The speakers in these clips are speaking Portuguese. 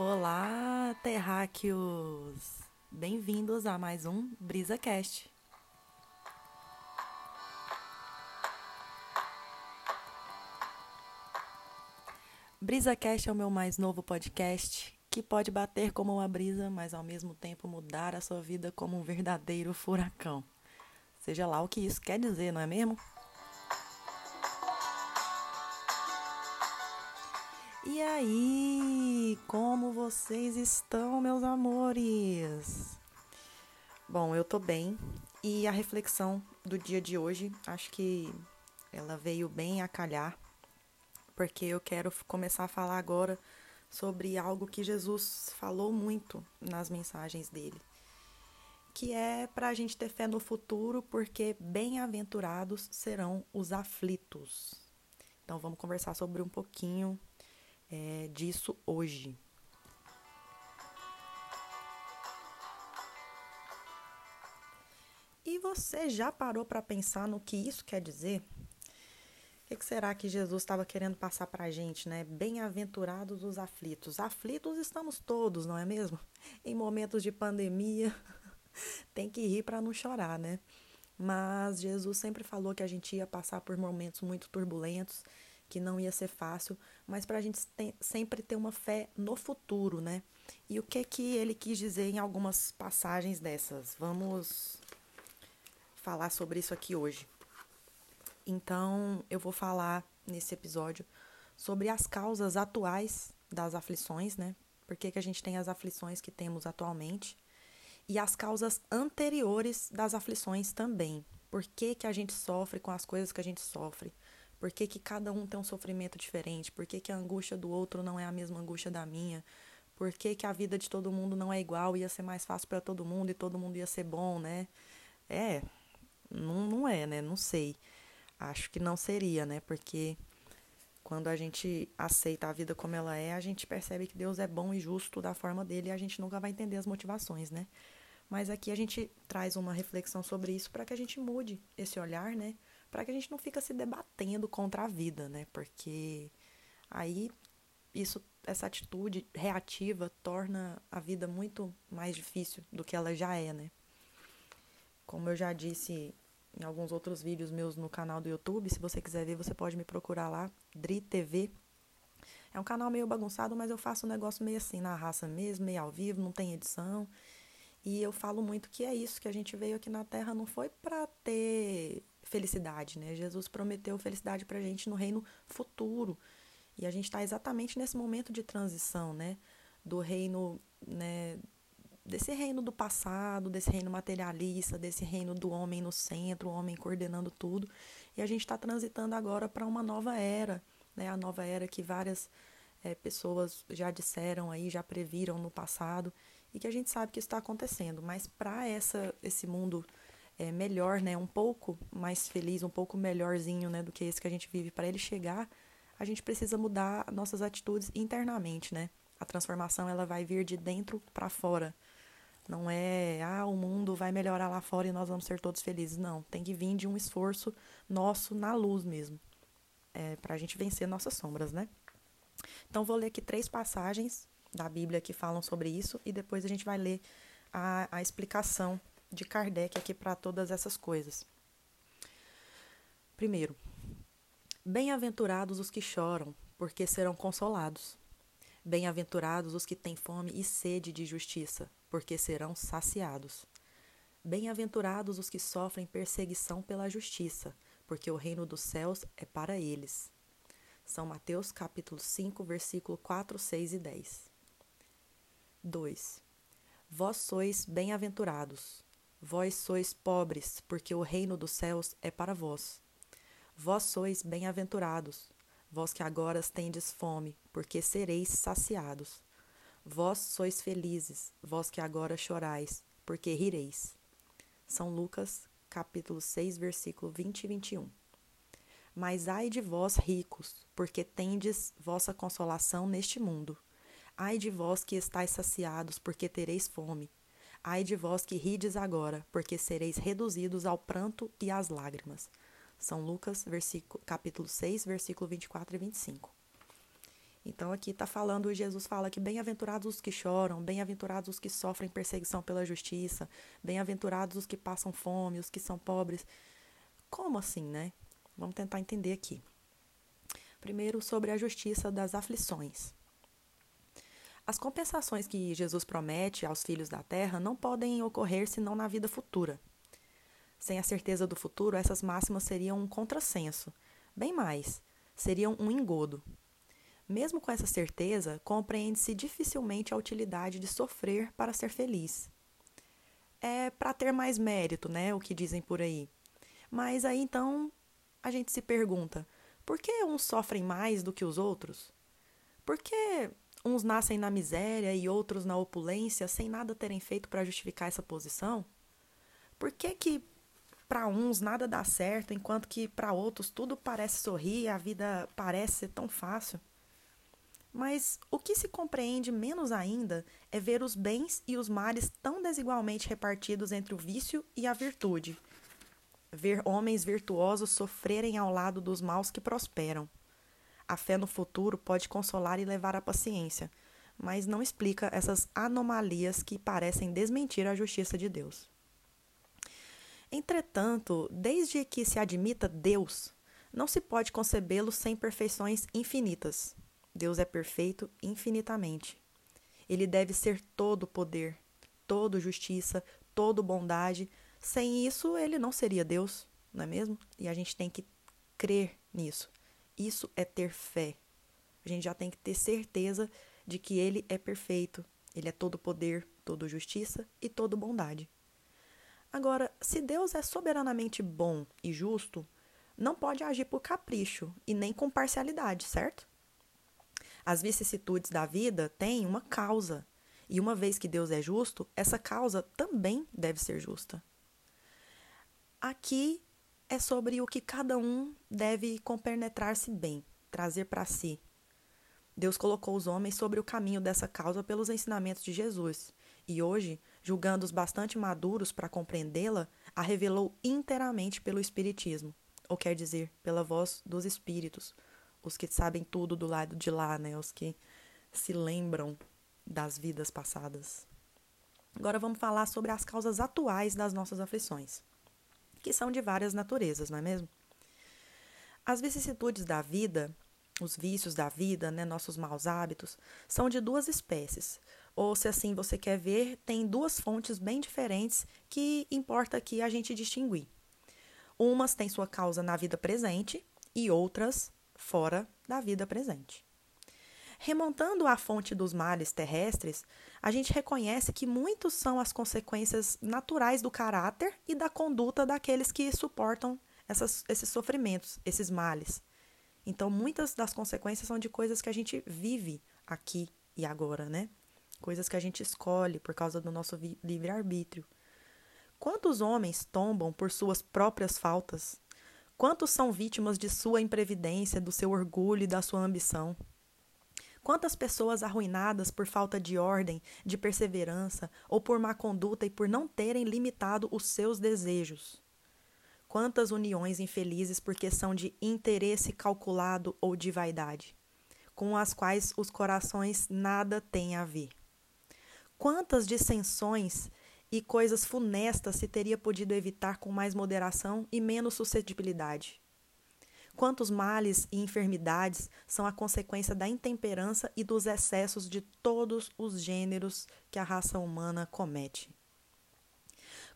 Olá, terráqueos! Bem-vindos a mais um BrisaCast. BrisaCast é o meu mais novo podcast que pode bater como uma brisa, mas ao mesmo tempo mudar a sua vida como um verdadeiro furacão. Seja lá o que isso quer dizer, não é mesmo? E aí, como vocês estão, meus amores? Bom, eu tô bem e a reflexão do dia de hoje, acho que ela veio bem a calhar, porque eu quero começar a falar agora sobre algo que Jesus falou muito nas mensagens dele, que é para a gente ter fé no futuro, porque bem-aventurados serão os aflitos. Então vamos conversar sobre um pouquinho é, disso hoje. E você já parou para pensar no que isso quer dizer? O que, será que Jesus estava querendo passar para a gente, né? Bem-aventurados os aflitos. Aflitos estamos todos, não é mesmo? Em momentos de pandemia, tem que rir para não chorar, né? Mas Jesus sempre falou que a gente ia passar por momentos muito turbulentos que não ia ser fácil, mas para a gente sempre ter uma fé no futuro, né? E o que que ele quis dizer em algumas passagens dessas? Vamos falar sobre isso aqui hoje. Então, eu vou falar nesse episódio sobre as causas atuais das aflições, né? Por que, que a gente tem as aflições que temos atualmente? E as causas anteriores das aflições também. Por que, que a gente sofre com as coisas que a gente sofre? Por que, que cada um tem um sofrimento diferente? Por que, que a angústia do outro não é a mesma angústia da minha? Por que, que a vida de todo mundo não é igual? Ia ser mais fácil para todo mundo e todo mundo ia ser bom, né? É, não, não é, né? Não sei. Acho que não seria, né? Porque quando a gente aceita a vida como ela é, a gente percebe que Deus é bom e justo da forma dele e a gente nunca vai entender as motivações, né? Mas aqui a gente traz uma reflexão sobre isso para que a gente mude esse olhar, né? Para que a gente não fica se debatendo contra a vida, né? Porque aí isso essa atitude reativa torna a vida muito mais difícil do que ela já é, né? Como eu já disse em alguns outros vídeos meus no canal do YouTube, se você quiser ver, você pode me procurar lá, Dri TV. É um canal meio bagunçado, mas eu faço um negócio meio assim, na raça mesmo, meio ao vivo, não tem edição. E eu falo muito que é isso, que a gente veio aqui na Terra não foi para ter felicidade, né? Jesus prometeu felicidade para a gente no reino futuro. E a gente está exatamente nesse momento de transição, né? Do reino, né? Desse reino do passado, desse reino materialista, desse reino do homem no centro, o homem coordenando tudo. E a gente está transitando agora para uma nova era, né? A nova era que várias é, pessoas já disseram aí, já previram no passado e que a gente sabe que está acontecendo. Mas para esse mundo é, melhor, né, um pouco mais feliz, um pouco melhorzinho, né, do que esse que a gente vive, para ele chegar, a gente precisa mudar nossas atitudes internamente, né? A transformação ela vai vir de dentro para fora. Não é, ah, o mundo vai melhorar lá fora e nós vamos ser todos felizes. Não, tem que vir de um esforço nosso na luz mesmo, é, para a gente vencer nossas sombras, né? Então, vou ler aqui três passagens da Bíblia que falam sobre isso e depois a gente vai ler a, a explicação de Kardec aqui para todas essas coisas. Primeiro, bem-aventurados os que choram, porque serão consolados. Bem-aventurados os que têm fome e sede de justiça, porque serão saciados. Bem-aventurados os que sofrem perseguição pela justiça, porque o reino dos céus é para eles. São Mateus capítulo 5, versículo 4, 6 e 10. 2. Vós sois bem-aventurados, Vós sois pobres, porque o reino dos céus é para vós. Vós sois bem-aventurados, vós que agora tendes fome, porque sereis saciados. Vós sois felizes, vós que agora chorais, porque rireis. São Lucas, capítulo 6, versículo 20 e 21. Mas ai de vós, ricos, porque tendes vossa consolação neste mundo. Ai de vós que estáis saciados, porque tereis fome. Ai de vós que rides agora, porque sereis reduzidos ao pranto e às lágrimas. São Lucas, versículo, capítulo 6, versículo 24 e 25. Então aqui está falando, Jesus fala que bem-aventurados os que choram, bem-aventurados os que sofrem perseguição pela justiça, bem-aventurados os que passam fome, os que são pobres. Como assim, né? Vamos tentar entender aqui. Primeiro, sobre a justiça das aflições. As compensações que Jesus promete aos filhos da terra não podem ocorrer senão na vida futura. Sem a certeza do futuro, essas máximas seriam um contrassenso. Bem mais, seriam um engodo. Mesmo com essa certeza, compreende-se dificilmente a utilidade de sofrer para ser feliz. É para ter mais mérito, né? O que dizem por aí. Mas aí então a gente se pergunta: por que uns sofrem mais do que os outros? Por que uns nascem na miséria e outros na opulência sem nada terem feito para justificar essa posição? Por que que para uns nada dá certo, enquanto que para outros tudo parece sorrir e a vida parece ser tão fácil? Mas o que se compreende menos ainda é ver os bens e os males tão desigualmente repartidos entre o vício e a virtude. Ver homens virtuosos sofrerem ao lado dos maus que prosperam. A fé no futuro pode consolar e levar à paciência, mas não explica essas anomalias que parecem desmentir a justiça de Deus. Entretanto, desde que se admita Deus, não se pode concebê-lo sem perfeições infinitas. Deus é perfeito infinitamente. Ele deve ser todo poder, todo justiça, todo bondade. Sem isso, ele não seria Deus, não é mesmo? E a gente tem que crer nisso. Isso é ter fé. A gente já tem que ter certeza de que ele é perfeito. Ele é todo poder, todo justiça e todo bondade. Agora, se Deus é soberanamente bom e justo, não pode agir por capricho e nem com parcialidade, certo? As vicissitudes da vida têm uma causa. E uma vez que Deus é justo, essa causa também deve ser justa. Aqui é sobre o que cada um deve compenetrar-se bem, trazer para si. Deus colocou os homens sobre o caminho dessa causa pelos ensinamentos de Jesus, e hoje, julgando-os bastante maduros para compreendê-la, a revelou inteiramente pelo Espiritismo, ou quer dizer, pela voz dos Espíritos, os que sabem tudo do lado de lá, né? Os que se lembram das vidas passadas. Agora vamos falar sobre as causas atuais das nossas aflições, que são de várias naturezas, não é mesmo? As vicissitudes da vida, os vícios da vida, né, nossos maus hábitos, são de duas espécies. Ou, se assim você quer ver, tem duas fontes bem diferentes que importa aqui a gente distinguir. Umas têm sua causa na vida presente e outras fora da vida presente. Remontando à fonte dos males terrestres, a gente reconhece que muitos são as consequências naturais do caráter e da conduta daqueles que suportam essas, esses sofrimentos, esses males. Então, muitas das consequências são de coisas que a gente vive aqui e agora, né? Coisas que a gente escolhe por causa do nosso livre-arbítrio. Quantos homens tombam por suas próprias faltas, Quantos são vítimas de sua imprevidência, do seu orgulho e da sua ambição? Quantas pessoas arruinadas por falta de ordem, de perseverança ou por má conduta e por não terem limitado os seus desejos? Quantas uniões infelizes porque são de interesse calculado ou de vaidade, com as quais os corações nada têm a ver? Quantas dissensões e coisas funestas se teria podido evitar com mais moderação e menos suscetibilidade. Quantos males e enfermidades são a consequência da intemperança e dos excessos de todos os gêneros que a raça humana comete?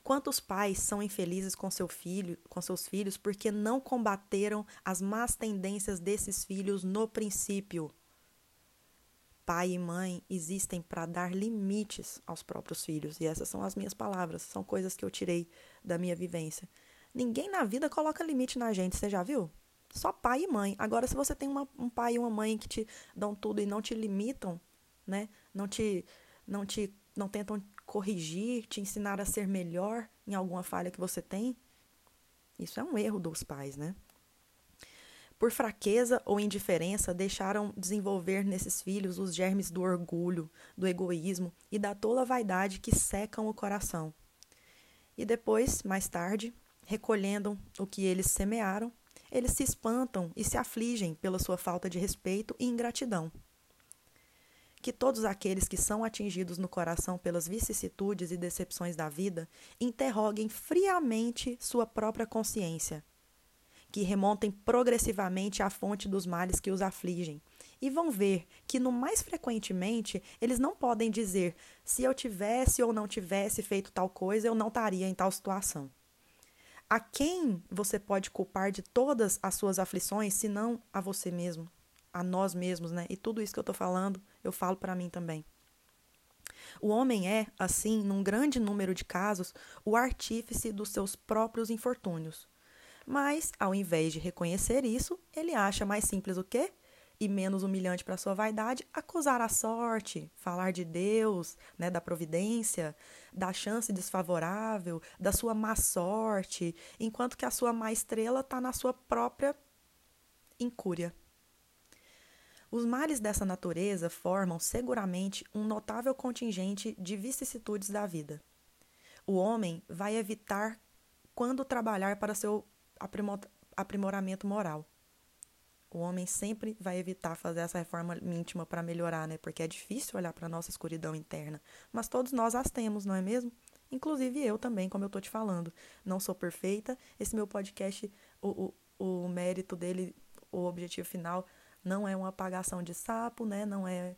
Quantos pais são infelizes com, seu filho, com seus filhos porque não combateram as más tendências desses filhos no princípio? pai e mãe existem para dar limites aos próprios filhos. E essas são as minhas palavras, são coisas que eu tirei da minha vivência. Ninguém na vida coloca limite na gente, você já viu? Só pai e mãe. Agora, se você tem uma, um pai e uma mãe que te dão tudo e não te limitam, né? Não te, não te, não tentam corrigir, te ensinar a ser melhor em alguma falha que você tem, isso é um erro dos pais, né? Por fraqueza ou indiferença, deixaram desenvolver nesses filhos os germes do orgulho, do egoísmo e da tola vaidade que secam o coração. E depois, mais tarde, recolhendo o que eles semearam, eles se espantam e se afligem pela sua falta de respeito e ingratidão. que todos aqueles que são atingidos no coração pelas vicissitudes e decepções da vida interroguem friamente sua própria consciência, que remontem progressivamente à fonte dos males que os afligem, e vão ver que, no mais frequentemente, eles não podem dizer se eu tivesse ou não tivesse feito tal coisa, eu não estaria em tal situação. A quem você pode culpar de todas as suas aflições, se não a você mesmo? a nós mesmos, né? E tudo isso que eu estou falando, eu falo para mim também. O homem é, assim, num grande número de casos, o artífice dos seus próprios infortúnios. Mas, ao invés de reconhecer isso, ele acha mais simples o quê? E menos humilhante para sua vaidade, acusar a sorte, falar de Deus, né, da providência, da chance desfavorável, da sua má sorte, enquanto que a sua má estrela está na sua própria incúria. Os males dessa natureza formam seguramente um notável contingente de vicissitudes da vida. O homem vai evitar quando trabalhar para seu aprimoramento moral. O homem sempre vai evitar fazer essa reforma íntima para melhorar, né? Porque é difícil olhar para a nossa escuridão interna. Mas todos nós as temos, não é mesmo? Inclusive eu também, como eu estou te falando. Não sou perfeita. Esse meu podcast, o, o, o mérito dele, o objetivo final não é uma apagação de sapo, né? Não é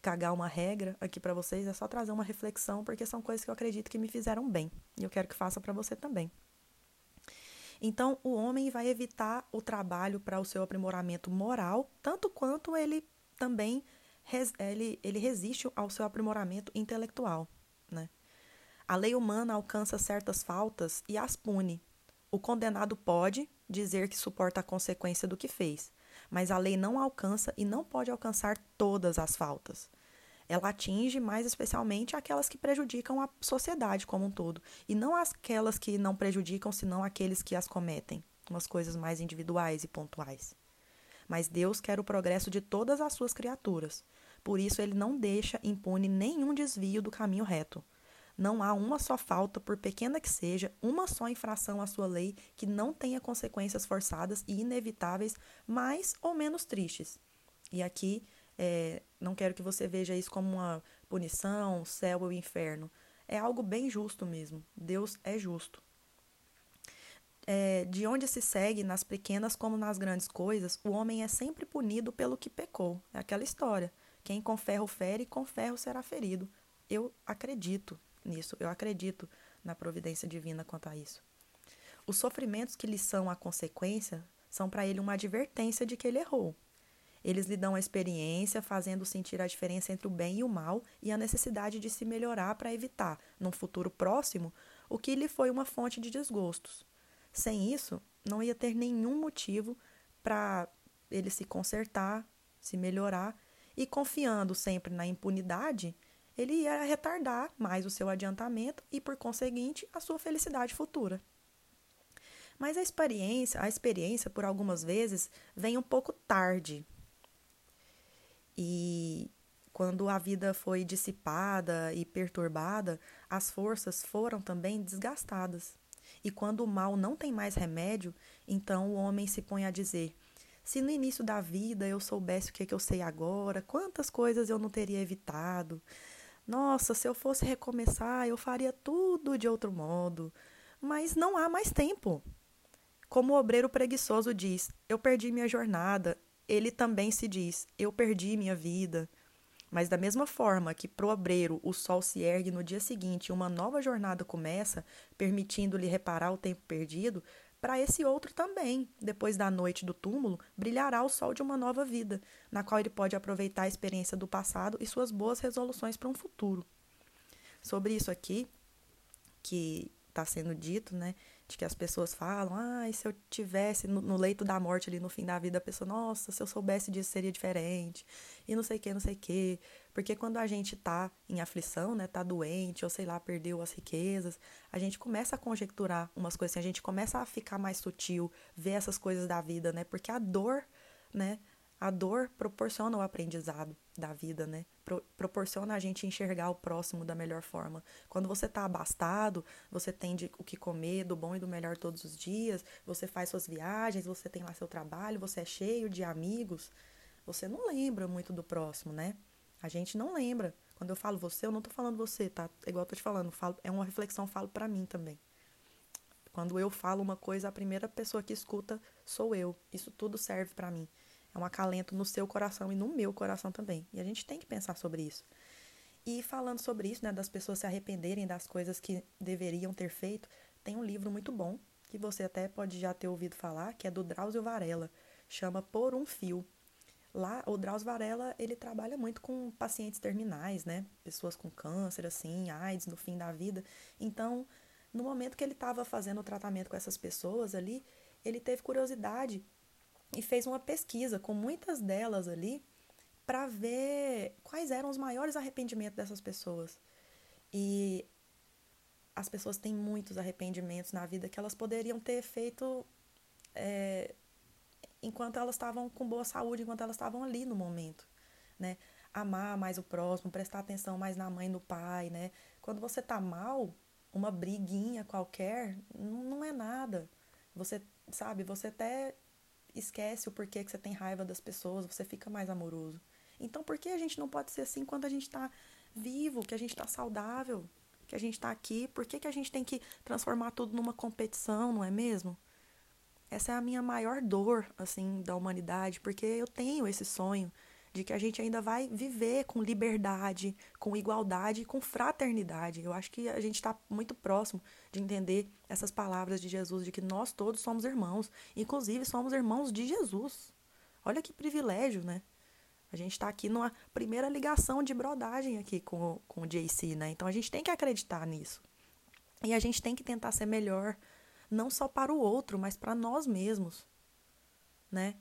cagar uma regra aqui para vocês, é só trazer uma reflexão, porque são coisas que eu acredito que me fizeram bem. E eu quero que faça para você também. Então, o homem vai evitar o trabalho para o seu aprimoramento moral, tanto quanto ele também ele, ele resiste ao seu aprimoramento intelectual. Né? A lei humana alcança certas faltas e as pune. O condenado pode dizer que suporta a consequência do que fez, mas a lei não alcança e não pode alcançar todas as faltas. Ela atinge mais especialmente aquelas que prejudicam a sociedade como um todo, e não aquelas que não prejudicam, senão aqueles que as cometem, umas coisas mais individuais e pontuais. Mas Deus quer o progresso de todas as suas criaturas. Por isso, ele não deixa impune nenhum desvio do caminho reto. Não há uma só falta, por pequena que seja, uma só infração à sua lei que não tenha consequências forçadas e inevitáveis, mais ou menos tristes. E aqui, é, não quero que você veja isso como uma punição, céu ou inferno. É algo bem justo mesmo. Deus é justo. É, de onde se segue, nas pequenas como nas grandes coisas, o homem é sempre punido pelo que pecou. É aquela história. Quem com ferro fere, com ferro será ferido. Eu acredito nisso. Eu acredito na providência divina quanto a isso. Os sofrimentos que lhe são a consequência são para ele uma advertência de que ele errou. Eles lhe dão a experiência, fazendo sentir a diferença entre o bem e o mal e a necessidade de se melhorar para evitar, num futuro próximo, o que lhe foi uma fonte de desgostos. Sem isso, não ia ter nenhum motivo para ele se consertar, se melhorar e confiando sempre na impunidade, ele ia retardar mais o seu adiantamento e, por conseguinte, a sua felicidade futura. Mas a experiência, a experiência, por algumas vezes, vem um pouco tarde. E quando a vida foi dissipada e perturbada, as forças foram também desgastadas. E quando o mal não tem mais remédio, então o homem se põe a dizer: se no início da vida eu soubesse o que, é que eu sei agora, quantas coisas eu não teria evitado. Nossa, se eu fosse recomeçar, eu faria tudo de outro modo. Mas não há mais tempo. Como o obreiro preguiçoso diz: Eu perdi minha jornada. Ele também se diz: Eu perdi minha vida. Mas da mesma forma que pro obreiro o sol se ergue no dia seguinte e uma nova jornada começa, permitindo-lhe reparar o tempo perdido, para esse outro também, depois da noite do túmulo, brilhará o sol de uma nova vida, na qual ele pode aproveitar a experiência do passado e suas boas resoluções para um futuro. Sobre isso aqui, que está sendo dito, né, que as pessoas falam, ah, se eu tivesse no, no, leito da morte ali no fim da vida, a pessoa, nossa, se eu soubesse disso seria diferente, e não sei o que, não sei o que, porque quando a gente tá em aflição, né, tá doente, ou sei lá, perdeu as riquezas, a gente começa a conjecturar umas coisas assim, a gente começa a ficar mais sutil, ver essas coisas da vida, né, porque a dor, né, a dor proporciona o aprendizado da vida, né? Pro, proporciona a gente enxergar o próximo da melhor forma. Quando você está abastado, você tem de, o que comer, do bom e do melhor todos os dias, você faz suas viagens, você tem lá seu trabalho, você é cheio de amigos, você não lembra muito do próximo, né? A gente não lembra. Quando eu falo você, eu não tô falando você, tá? Igual eu tô te falando, falo, é uma reflexão, falo para mim também. Quando eu falo uma coisa, a primeira pessoa que escuta sou eu. Isso tudo serve para mim. É um acalento no seu coração e no meu coração também. E a gente tem que pensar sobre isso. E falando sobre isso, né, das pessoas se arrependerem das coisas que deveriam ter feito, tem um livro muito bom, que você até pode já ter ouvido falar, que é do Drauzio Varela, chama Por um Fio. Lá, o Drauzio Varela, ele trabalha muito com pacientes terminais, né? Pessoas com câncer, assim, AIDS no fim da vida. Então, no momento que ele estava fazendo o tratamento com essas pessoas ali, ele teve curiosidade e fez uma pesquisa com muitas delas ali para ver quais eram os maiores arrependimentos dessas pessoas. E as pessoas têm muitos arrependimentos na vida que elas poderiam ter feito é, enquanto elas estavam com boa saúde, enquanto elas estavam ali no momento, né? Amar mais o próximo, prestar atenção mais na mãe no pai, né? Quando você tá mal, uma briguinha qualquer não é nada. Você, sabe, você até esquece o porquê que você tem raiva das pessoas, você fica mais amoroso. Então, por que a gente não pode ser assim quando a gente está vivo, que a gente está saudável, que a gente está aqui? Por que, que a gente tem que transformar tudo numa competição, não é mesmo? Essa é a minha maior dor, assim, da humanidade, porque eu tenho esse sonho de que a gente ainda vai viver com liberdade, com igualdade, com fraternidade. Eu acho que a gente está muito próximo de entender essas palavras de Jesus, de que nós todos somos irmãos, inclusive somos irmãos de Jesus. Olha que privilégio, né? A gente está aqui numa primeira ligação de brodagem aqui com, com o JC, né? Então a gente tem que acreditar nisso. E a gente tem que tentar ser melhor, não só para o outro, mas para nós mesmos, né?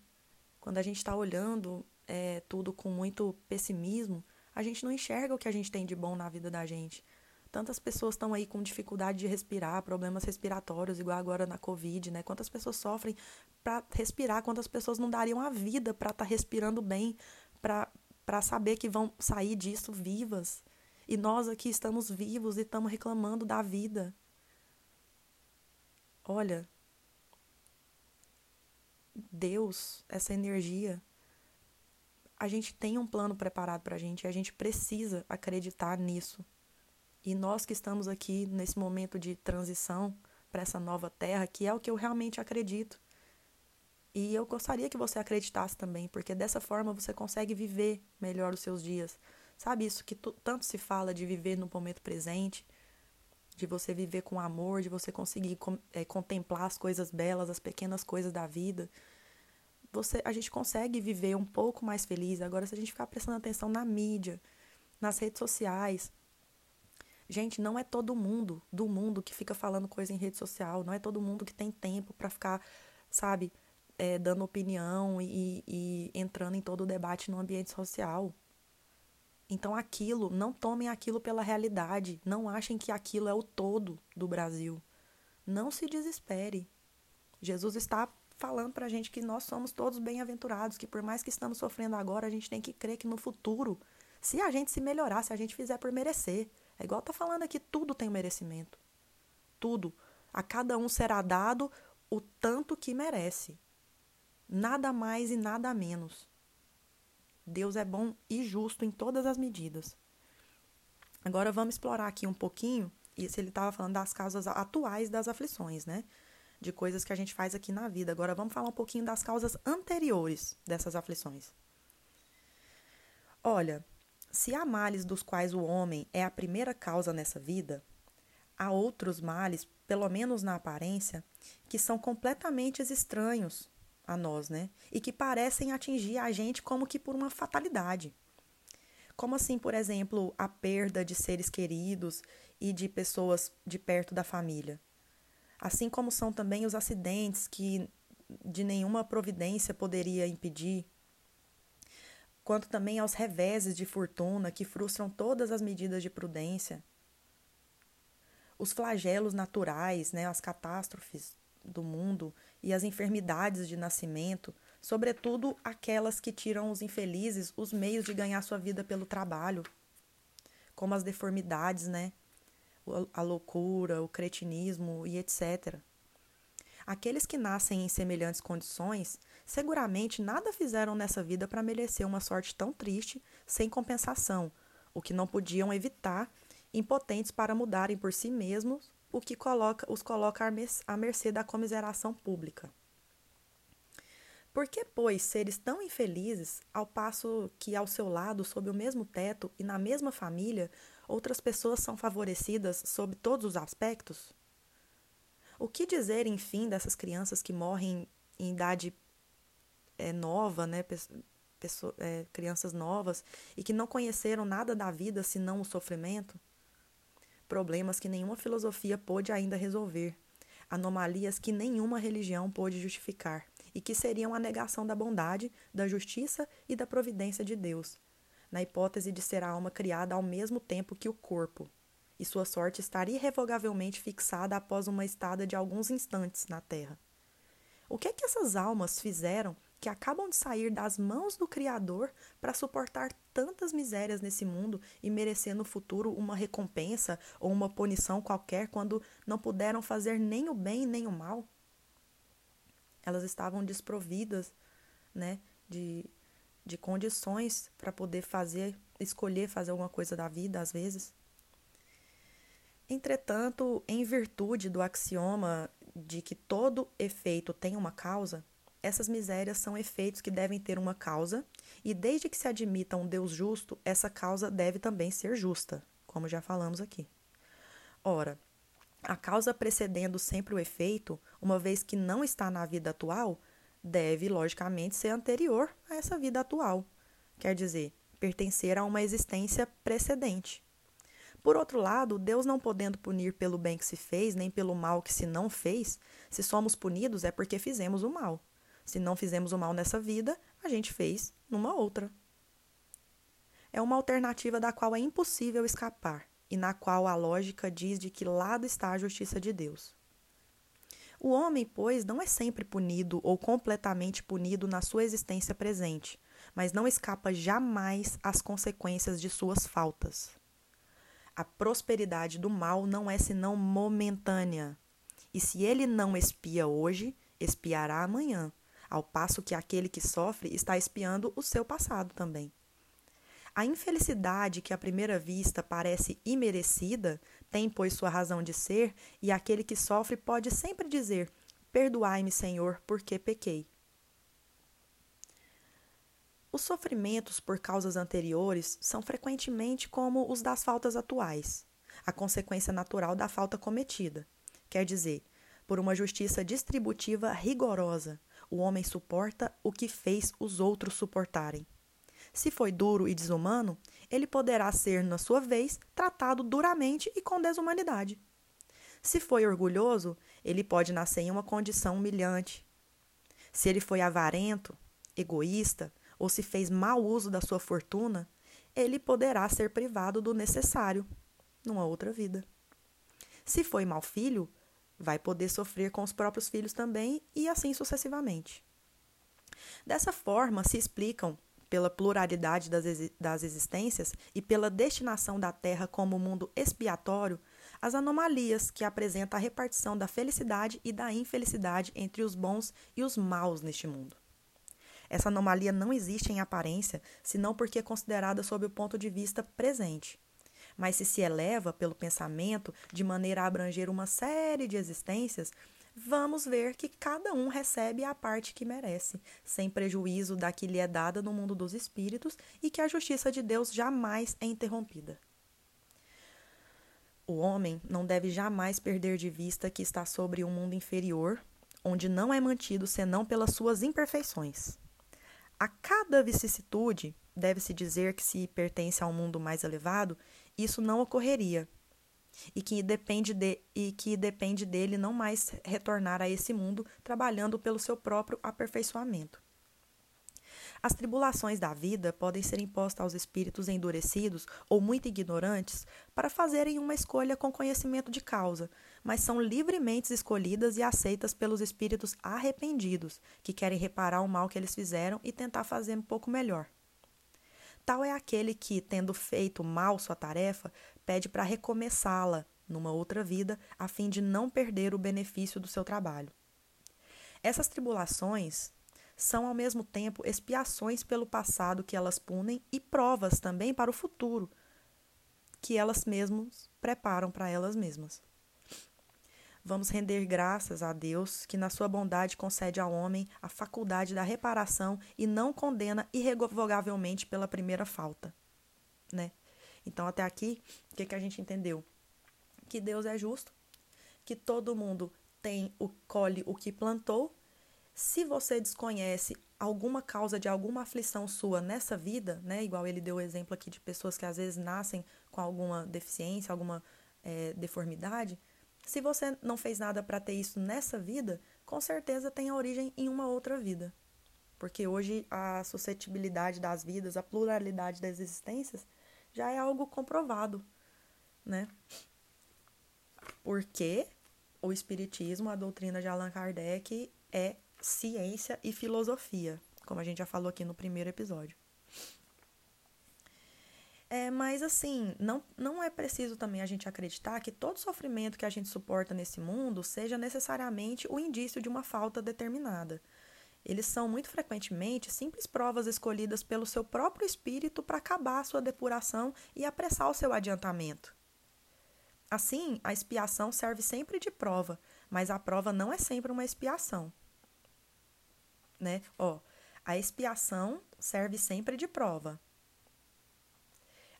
Quando a gente está olhando é, tudo com muito pessimismo, a gente não enxerga o que a gente tem de bom na vida da gente. Tantas pessoas estão aí com dificuldade de respirar, problemas respiratórios, igual agora na Covid, né? Quantas pessoas sofrem para respirar, quantas pessoas não dariam a vida para estar tá respirando bem, para saber que vão sair disso vivas. E nós aqui estamos vivos e estamos reclamando da vida. Olha, Deus, essa energia, a gente tem um plano preparado para a gente e a gente precisa acreditar nisso. E nós que estamos aqui nesse momento de transição para essa nova terra, que é o que eu realmente acredito. E eu gostaria que você acreditasse também, porque dessa forma você consegue viver melhor os seus dias. Sabe isso que tanto se fala de viver no momento presente, de você viver com amor, de você conseguir é, contemplar as coisas belas, as pequenas coisas da vida você, a gente consegue viver um pouco mais feliz. Agora, se a gente ficar prestando atenção na mídia, nas redes sociais, gente, não é todo mundo do mundo que fica falando coisa em rede social, não é todo mundo que tem tempo para ficar, sabe, é, dando opinião e, e entrando em todo o debate no ambiente social. Então, aquilo, não tomem aquilo pela realidade, não achem que aquilo é o todo do Brasil. Não se desespere. Jesus está falando para a gente que nós somos todos bem-aventurados, que por mais que estamos sofrendo agora, a gente tem que crer que no futuro, se a gente se melhorar, se a gente fizer por merecer, é igual tá falando aqui, tudo tem merecimento. Tudo. A cada um será dado o tanto que merece. Nada mais e nada menos. Deus é bom e justo em todas as medidas. Agora vamos explorar aqui um pouquinho, se ele estava falando das causas atuais das aflições, né? De coisas que a gente faz aqui na vida. Agora vamos falar um pouquinho das causas anteriores dessas aflições. Olha, se há males dos quais o homem é a primeira causa nessa vida, há outros males, pelo menos na aparência, que são completamente estranhos a nós, né? E que parecem atingir a gente como que por uma fatalidade. Como assim, por exemplo, a perda de seres queridos e de pessoas de perto da família assim como são também os acidentes que de nenhuma providência poderia impedir, quanto também aos reveses de fortuna que frustram todas as medidas de prudência, os flagelos naturais, né, as catástrofes do mundo e as enfermidades de nascimento, sobretudo aquelas que tiram os infelizes os meios de ganhar sua vida pelo trabalho, como as deformidades, né, a loucura, o cretinismo e etc. Aqueles que nascem em semelhantes condições seguramente nada fizeram nessa vida para merecer uma sorte tão triste sem compensação, o que não podiam evitar, impotentes para mudarem por si mesmos, o que coloca, os coloca à mercê da comiseração pública. Por que, pois, seres tão infelizes, ao passo que ao seu lado, sob o mesmo teto e na mesma família, outras pessoas são favorecidas sob todos os aspectos? O que dizer, enfim, dessas crianças que morrem em idade é, nova, né? Pessoa, é, crianças novas e que não conheceram nada da vida senão o sofrimento? Problemas que nenhuma filosofia pôde ainda resolver, anomalias que nenhuma religião pôde justificar e que seriam a negação da bondade, da justiça e da providência de Deus, na hipótese de ser a alma criada ao mesmo tempo que o corpo, e sua sorte estar irrevogavelmente fixada após uma estada de alguns instantes na Terra. O que é que essas almas fizeram que acabam de sair das mãos do Criador para suportar tantas misérias nesse mundo e merecer no futuro uma recompensa ou uma punição qualquer quando não puderam fazer nem o bem nem o mal? elas estavam desprovidas, né, de, de condições para poder fazer, escolher fazer alguma coisa da vida, às vezes. Entretanto, em virtude do axioma de que todo efeito tem uma causa, essas misérias são efeitos que devem ter uma causa, e desde que se admita um Deus justo, essa causa deve também ser justa, como já falamos aqui. Ora, a causa precedendo sempre o efeito, uma vez que não está na vida atual, deve, logicamente, ser anterior a essa vida atual. Quer dizer, pertencer a uma existência precedente. Por outro lado, Deus não podendo punir pelo bem que se fez, nem pelo mal que se não fez, se somos punidos é porque fizemos o mal. Se não fizemos o mal nessa vida, a gente fez numa outra. É uma alternativa da qual é impossível escapar e na qual a lógica diz de que lado está a justiça de Deus. O homem, pois, não é sempre punido ou completamente punido na sua existência presente, mas não escapa jamais às consequências de suas faltas. A prosperidade do mal não é senão momentânea, e se ele não espia hoje, espiará amanhã, ao passo que aquele que sofre está espiando o seu passado também. A infelicidade que à primeira vista parece imerecida tem, pois, sua razão de ser, e aquele que sofre pode sempre dizer: Perdoai-me, Senhor, porque pequei. Os sofrimentos por causas anteriores são frequentemente como os das faltas atuais, a consequência natural da falta cometida. Quer dizer, por uma justiça distributiva rigorosa, o homem suporta o que fez os outros suportarem. Se foi duro e desumano, ele poderá ser, na sua vez, tratado duramente e com desumanidade. Se foi orgulhoso, ele pode nascer em uma condição humilhante. Se ele foi avarento, egoísta ou se fez mau uso da sua fortuna, ele poderá ser privado do necessário numa outra vida. Se foi mau filho, vai poder sofrer com os próprios filhos também e assim sucessivamente. Dessa forma se explicam pela pluralidade das, das existências e pela destinação da Terra como mundo expiatório, as anomalias que apresenta a repartição da felicidade e da infelicidade entre os bons e os maus neste mundo. Essa anomalia não existe em aparência, senão porque é considerada sob o ponto de vista presente. Mas se se eleva pelo pensamento de maneira a abranger uma série de existências, vamos ver que cada um recebe a parte que merece, sem prejuízo da que lhe é dada no mundo dos espíritos e que a justiça de Deus jamais é interrompida. O homem não deve jamais perder de vista que está sobre um mundo inferior, onde não é mantido senão pelas suas imperfeições. A cada vicissitude, deve-se dizer que se pertence a um mundo mais elevado, isso não ocorreria, e que depende de e que depende dele não mais retornar a esse mundo trabalhando pelo seu próprio aperfeiçoamento. As tribulações da vida podem ser impostas aos espíritos endurecidos ou muito ignorantes para fazerem uma escolha com conhecimento de causa, mas são livremente escolhidas e aceitas pelos espíritos arrependidos, que querem reparar o mal que eles fizeram e tentar fazer um pouco melhor. Tal é aquele que, tendo feito mal sua tarefa, pede para recomeçá-la numa outra vida, a fim de não perder o benefício do seu trabalho. Essas tribulações são ao mesmo tempo expiações pelo passado que elas punem e provas também para o futuro que elas mesmas preparam para elas mesmas. Vamos render graças a Deus que, na sua bondade, concede ao homem a faculdade da reparação e não condena irrevogavelmente pela primeira falta. Né? Então, até aqui, o que, que a gente entendeu? Que Deus é justo, que todo mundo tem o colhe o que plantou. Se você desconhece alguma causa de alguma aflição sua nessa vida, né? Igual ele deu o exemplo aqui de pessoas que às vezes nascem com alguma deficiência, alguma é, deformidade, se você não fez nada para ter isso nessa vida, com certeza tem a origem em uma outra vida. Porque hoje a suscetibilidade das vidas, a pluralidade das existências, já é algo comprovado, né? Porque o Espiritismo, a doutrina de Allan Kardec, é ciência e filosofia, como a gente já falou aqui no primeiro episódio. É, mas assim, não, não é preciso também a gente acreditar que todo sofrimento que a gente suporta nesse mundo seja necessariamente o indício de uma falta determinada. Eles são muito frequentemente simples provas escolhidas pelo seu próprio espírito para acabar a sua depuração e apressar o seu adiantamento. Assim, a expiação serve sempre de prova, mas a prova não é sempre uma expiação. Né? Ó, a expiação serve sempre de prova,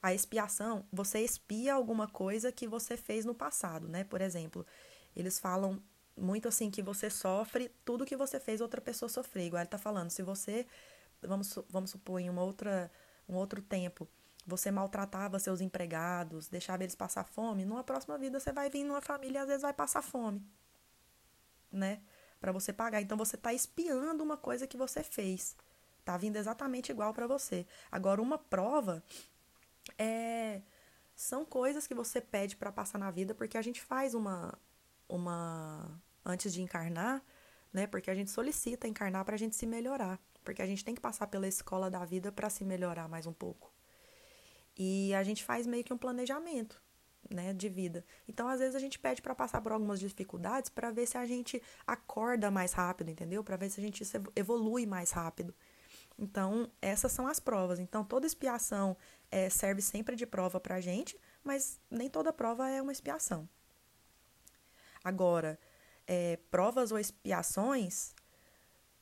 a expiação, você expia alguma coisa que você fez no passado, né? Por exemplo, eles falam muito assim que você sofre tudo que você fez outra pessoa sofrer. Igual ele tá falando, se você, vamos, vamos supor, em uma outra, um outro tempo, você maltratava seus empregados, deixava eles passar fome, numa próxima vida você vai vir numa família e às vezes vai passar fome, né? Para você pagar. Então você tá espiando uma coisa que você fez. Tá vindo exatamente igual para você. Agora, uma prova é, são coisas que você pede para passar na vida, porque a gente faz uma, uma antes de encarnar, né? Porque a gente solicita encarnar para a gente se melhorar, porque a gente tem que passar pela escola da vida para se melhorar mais um pouco. E a gente faz meio que um planejamento, né, de vida. Então, às vezes a gente pede para passar por algumas dificuldades para ver se a gente acorda mais rápido, entendeu? Para ver se a gente evolui mais rápido. Então, essas são as provas. Então, toda expiação é, serve sempre de prova para a gente, mas nem toda prova é uma expiação. Agora, é, provas ou expiações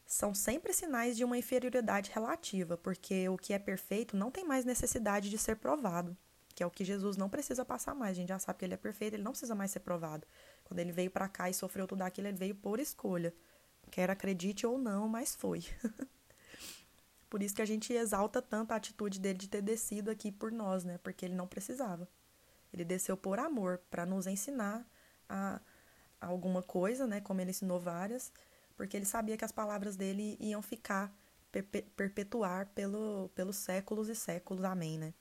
são sempre sinais de uma inferioridade relativa, porque o que é perfeito não tem mais necessidade de ser provado, que é o que Jesus não precisa passar mais. A gente já sabe que ele é perfeito, ele não precisa mais ser provado. Quando ele veio para cá e sofreu tudo aquilo, ele veio por escolha. Quer acredite ou não, mas foi. Por isso que a gente exalta tanto a atitude dele de ter descido aqui por nós, né? Porque ele não precisava. Ele desceu por amor, para nos ensinar a, alguma coisa, né? Como ele ensinou várias, porque ele sabia que as palavras dele iam ficar, perpetuar pelo, pelos séculos e séculos. Amém, né?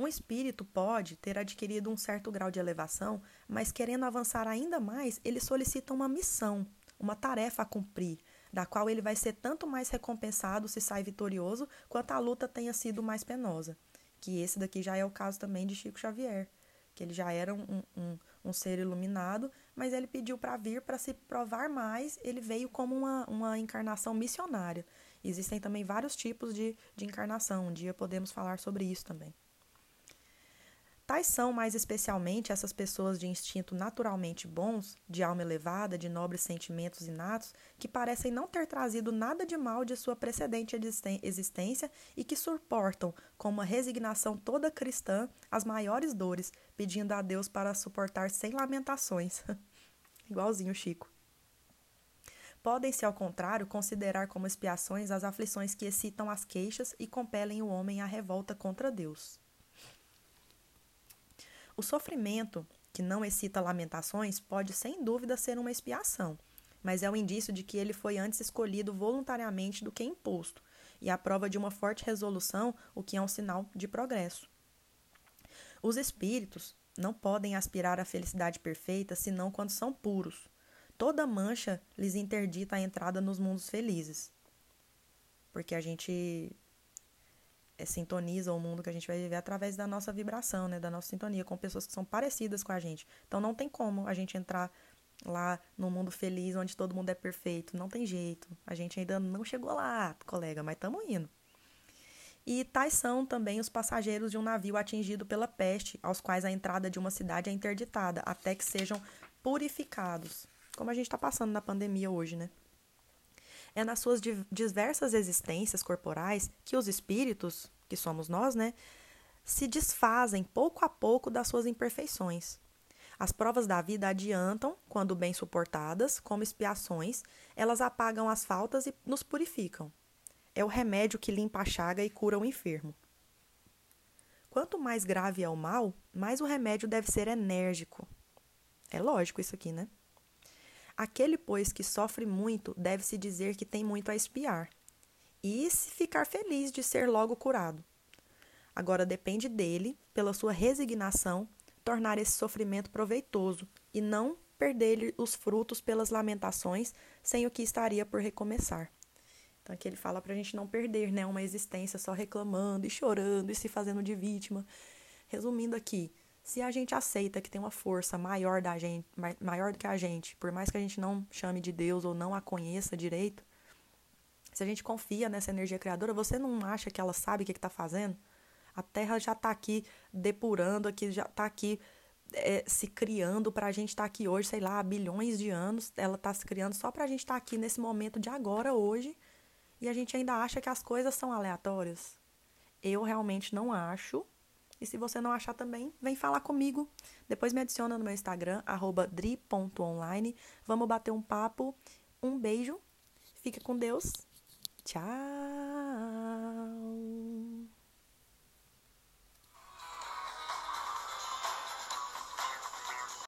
Um espírito pode ter adquirido um certo grau de elevação, mas querendo avançar ainda mais, ele solicita uma missão, uma tarefa a cumprir, da qual ele vai ser tanto mais recompensado se sai vitorioso, quanto a luta tenha sido mais penosa. Que esse daqui já é o caso também de Chico Xavier, que ele já era um, um, um ser iluminado, mas ele pediu para vir para se provar mais, ele veio como uma, uma encarnação missionária. Existem também vários tipos de, de encarnação, um dia podemos falar sobre isso também. Tais são, mais especialmente, essas pessoas de instinto naturalmente bons, de alma elevada, de nobres sentimentos inatos, que parecem não ter trazido nada de mal de sua precedente existência e que suportam, com uma resignação toda cristã, as maiores dores, pedindo a Deus para suportar sem lamentações. Igualzinho Chico. Podem-se, ao contrário, considerar como expiações as aflições que excitam as queixas e compelem o homem à revolta contra Deus. O sofrimento, que não excita lamentações, pode sem dúvida ser uma expiação, mas é um indício de que ele foi antes escolhido voluntariamente do que imposto, e a prova de uma forte resolução, o que é um sinal de progresso. Os espíritos não podem aspirar à felicidade perfeita senão quando são puros. Toda mancha lhes interdita a entrada nos mundos felizes. Porque a gente é, sintoniza o mundo que a gente vai viver através da nossa vibração, né, da nossa sintonia, com pessoas que são parecidas com a gente. Então não tem como a gente entrar lá no mundo feliz, onde todo mundo é perfeito. Não tem jeito. A gente ainda não chegou lá, colega, mas estamos indo. E tais são também os passageiros de um navio atingido pela peste, aos quais a entrada de uma cidade é interditada, até que sejam purificados. Como a gente está passando na pandemia hoje, né? É nas suas diversas existências corporais que os espíritos, que somos nós, né, se desfazem pouco a pouco das suas imperfeições. As provas da vida adiantam, quando bem suportadas, como expiações, elas apagam as faltas e nos purificam. É o remédio que limpa a chaga e cura o enfermo. Quanto mais grave é o mal, mais o remédio deve ser enérgico. É lógico isso aqui, né? Aquele, pois, que sofre muito, deve-se dizer que tem muito a espiar. E se ficar feliz de ser logo curado. Agora depende dele, pela sua resignação, tornar esse sofrimento proveitoso e não perder-lhe os frutos pelas lamentações, sem o que estaria por recomeçar. Então aqui ele fala para a gente não perder né, uma existência só reclamando e chorando e se fazendo de vítima. Resumindo aqui, se a gente aceita que tem uma força maior da gente, maior do que a gente, por mais que a gente não chame de Deus ou não a conheça direito, se a gente confia nessa energia criadora, você não acha que ela sabe o que está fazendo? A Terra já está aqui depurando, aqui já está aqui é, se criando para a gente estar tá aqui hoje, sei lá, há bilhões de anos. Ela está se criando só para a gente estar tá aqui nesse momento de agora, hoje, e a gente ainda acha que as coisas são aleatórias. Eu realmente não acho. E se você não achar também, vem falar comigo. Depois me adiciona no meu Instagram, dri.online. Vamos bater um papo. Um beijo. Fica com Deus. Tchau.